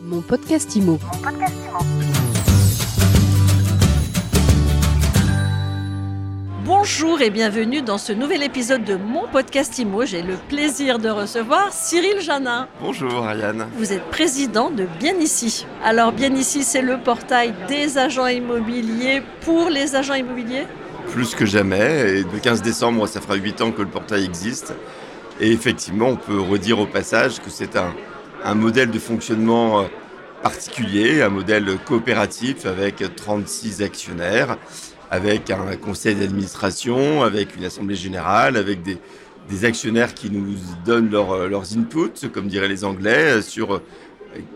Mon podcast IMO. Bonjour et bienvenue dans ce nouvel épisode de mon podcast IMO. J'ai le plaisir de recevoir Cyril Janin. Bonjour Ariane. Vous êtes président de Bien Ici. Alors Bien Ici, c'est le portail des agents immobiliers pour les agents immobiliers? Plus que jamais. Et le 15 décembre, ça fera 8 ans que le portail existe. Et effectivement, on peut redire au passage que c'est un, un modèle de fonctionnement euh, particulier, un modèle coopératif avec 36 actionnaires, avec un conseil d'administration, avec une assemblée générale, avec des, actionnaires qui nous donnent leur, leurs inputs, comme diraient les Anglais, sur euh,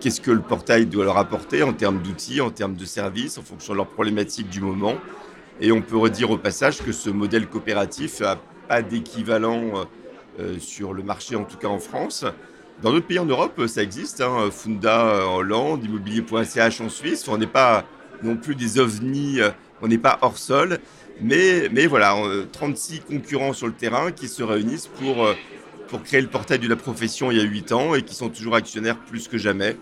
qu'est-ce que le portail doit leur apporter en termes d'outils, en termes de services, en fonction de leurs problématiques du moment. Et on peut redire au passage que ce modèle coopératif n'a pas d'équivalent euh, sur le marché, en tout cas en France. Dans d'autres pays en Europe, ça existe. Hein, Funda en Hollande, immobilier.ch en Suisse. On n'est pas non plus des ovnis, euh, on n'est pas hors sol. Mais, voilà, 36 concurrents sur le terrain qui se réunissent pour, euh, créer le portail de la profession il y a 8 ans et qui sont toujours actionnaires plus que jamais.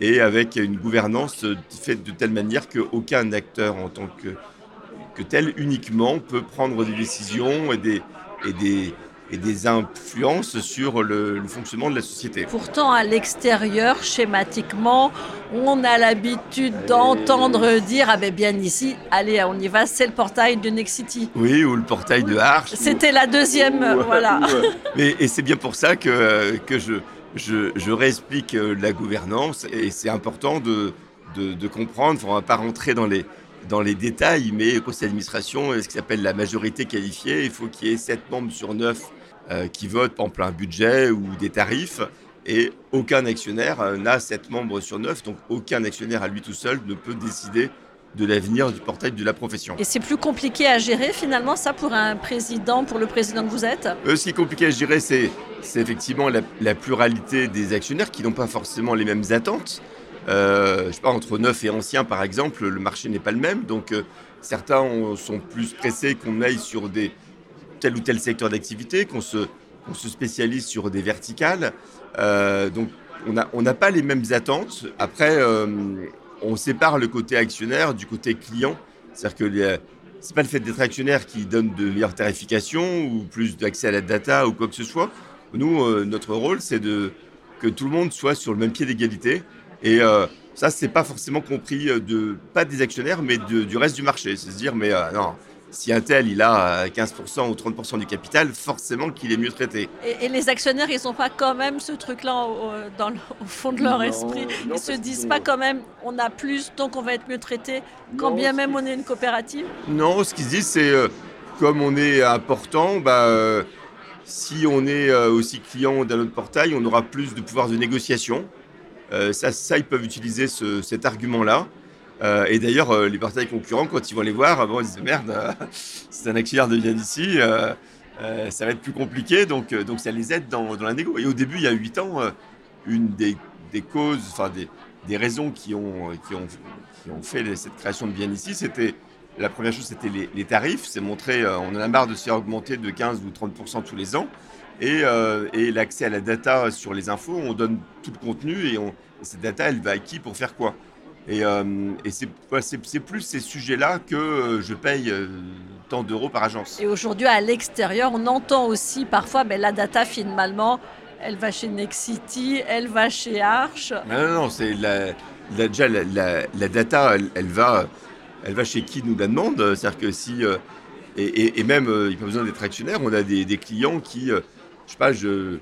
Et avec une gouvernance faite de telle manière qu'aucun acteur en tant que, tel uniquement peut prendre des décisions et des, et des influences sur le, le, fonctionnement de la société. Pourtant, à l'extérieur, schématiquement, on a l'habitude d'entendre dire Ah ben bien ici, allez, on y va, c'est le portail de Nexity. Oui, ou le portail de Arch. C'était ou... la deuxième, ou, voilà. Ou, mais, et c'est bien pour ça que, que je, je, je réexplique la gouvernance, et c'est important de, de, de comprendre, on ne va pas rentrer dans les dans les détails, mais au conseil d'administration, ce qui s'appelle la majorité qualifiée, il faut qu'il y ait 7 membres sur 9 euh, qui votent exemple un budget ou des tarifs, et aucun actionnaire euh, n'a 7 membres sur 9, donc aucun actionnaire à lui tout seul ne peut décider de l'avenir du portail de la profession. Et c'est plus compliqué à gérer finalement ça pour un président, pour le président que vous êtes? Euh, Ce qui est compliqué à gérer, c'est effectivement la, la, pluralité des actionnaires qui n'ont pas forcément les mêmes attentes. Euh, je sais pas, entre neufs et anciens, par exemple, le marché n'est pas le même. Donc, euh, certains ont, sont plus pressés qu'on aille sur des, tel ou tel secteur d'activité, qu'on se, spécialise sur des verticales. Euh, donc, on n'a pas les mêmes attentes. Après, euh, on sépare le côté actionnaire du côté client. C'est-à-dire que c'est pas le fait d'être actionnaire qui donne de meilleures tarifications ou plus d'accès à la data ou quoi que ce soit. Nous, euh, notre rôle, c'est de que tout le monde soit sur le même pied d'égalité. Et euh, ça, c'est pas forcément compris de pas des actionnaires, mais du reste du marché. C'est se dire, mais non, si un tel il a 15% ou 30% du capital, forcément qu'il est mieux traité. Et, et les actionnaires, ils n'ont pas quand même ce truc-là au, dans le, au fond de leur non, esprit. Non, ils se disent pas quand même, on a plus, donc on va être mieux traité, quand non, bien même on est une coopérative. Non, ce qu'ils se disent, c'est euh, comme on est important, bah, euh, si on est euh, aussi client d'un autre portail, on aura plus de pouvoir de négociation. Euh, ça, ça, ils peuvent utiliser ce, cet argument-là. Euh, et d'ailleurs, euh, les portails concurrents, quand ils vont les voir, bon, ils disent merde, c'est un actionnaire de bien d'ici, euh, ça va être plus compliqué. Donc, donc ça les aide dans, dans la. Et au début, il y a 8 ans, une des, des causes, enfin des, des, raisons qui ont, qui, ont, qui ont fait cette création de bien ici, c'était la première chose, c'était les, les, tarifs. C'est montrer, on en a marre de se faire augmenter de 15 ou 30% tous les ans et, et l'accès à la data sur les infos, on donne tout le contenu et, on, et cette data, elle va à qui pour faire quoi? Et, euh, et c'est ouais, plus ces sujets-là que euh, je paye euh, tant d'euros par agence. Et aujourd'hui, à l'extérieur, on entend aussi parfois, ben, la data finalement, elle va chez Nexity, elle va chez Arch. Non, non, non, c'est la, la, déjà la, data, elle, elle, va, elle va chez qui nous la demande. C'est-à-dire que si... Et, et, et, même, il n'y a pas besoin d'être actionnaire, on a des, des clients qui je sais pas, je.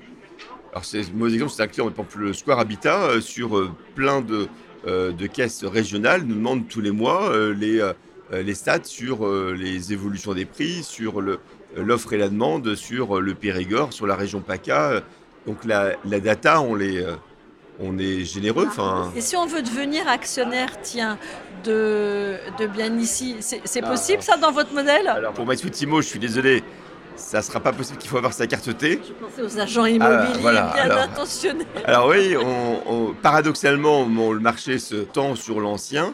Alors, c'est un mauvais exemple, c'est un client, par exemple, le Square Habitat, sur plein de, de caisses régionales, nous demande tous les mois euh, les, euh, les stats sur euh, les évolutions des prix, sur l'offre et la demande, sur le Périgord, sur la région PACA. Donc, la, la data, on les. on est généreux. Fin... Et si on veut devenir actionnaire, tiens, de, de bien ici, c'est possible ça dans votre modèle? Alors pour MySweetimo, je suis désolé, ça ne sera pas possible qu'il faut avoir sa carte T. Je pensais aux agents immobiliers ah, voilà. bien alors, intentionnés. Alors oui, on, on, paradoxalement, le marché se tend sur l'ancien.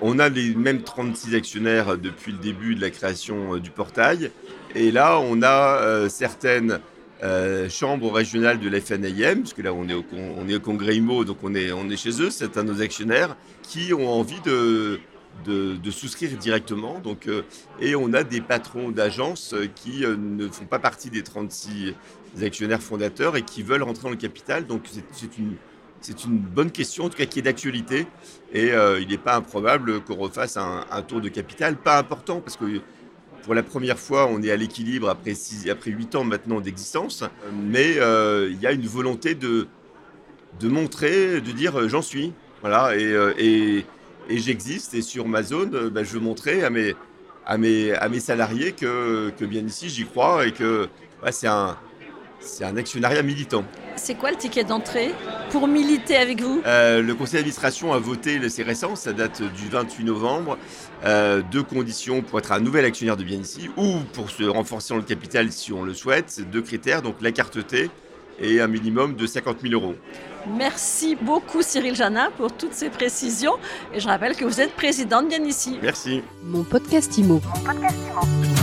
On a les mêmes 36 actionnaires depuis le début de la création euh, du portail. Et là, on a euh, certaines euh, chambre régionale de la FNIM, parce que là on est au, on est au congrès IMO, donc on est, on est chez eux, c'est un de nos actionnaires, qui ont envie de, de, souscrire directement. Donc, euh, et on a des patrons d'agences qui euh, ne font pas partie des 36 actionnaires fondateurs et qui veulent rentrer dans le capital. Donc c'est une, une bonne question, en tout cas qui est d'actualité. Et il n'est pas improbable qu'on refasse un, tour de capital, pas important, parce que pour la première fois, on est à l'équilibre après, après 8 ans maintenant d'existence, mais euh, il y a une volonté de, de montrer, de dire euh, j'en suis. Voilà, euh, et, et j'existe, et sur ma zone, bah, je veux montrer à mes, à mes, à mes salariés que, que bien ici j'y crois et que c'est un, c'est un actionnariat militant. C'est quoi le ticket d'entrée pour militer avec vous? Euh, Le conseil d'administration a voté, c'est récent, ça date du 28 novembre, euh, deux conditions pour être un nouvel actionnaire de bien ici ou pour se renforcer dans le capital si on le souhaite. Deux critères, donc la carte T et un minimum de 50 000 euros. Merci beaucoup Cyril Janin pour toutes ces précisions et je rappelle que vous êtes président de Bien ici. Merci. Mon podcast Mon podcast Imo.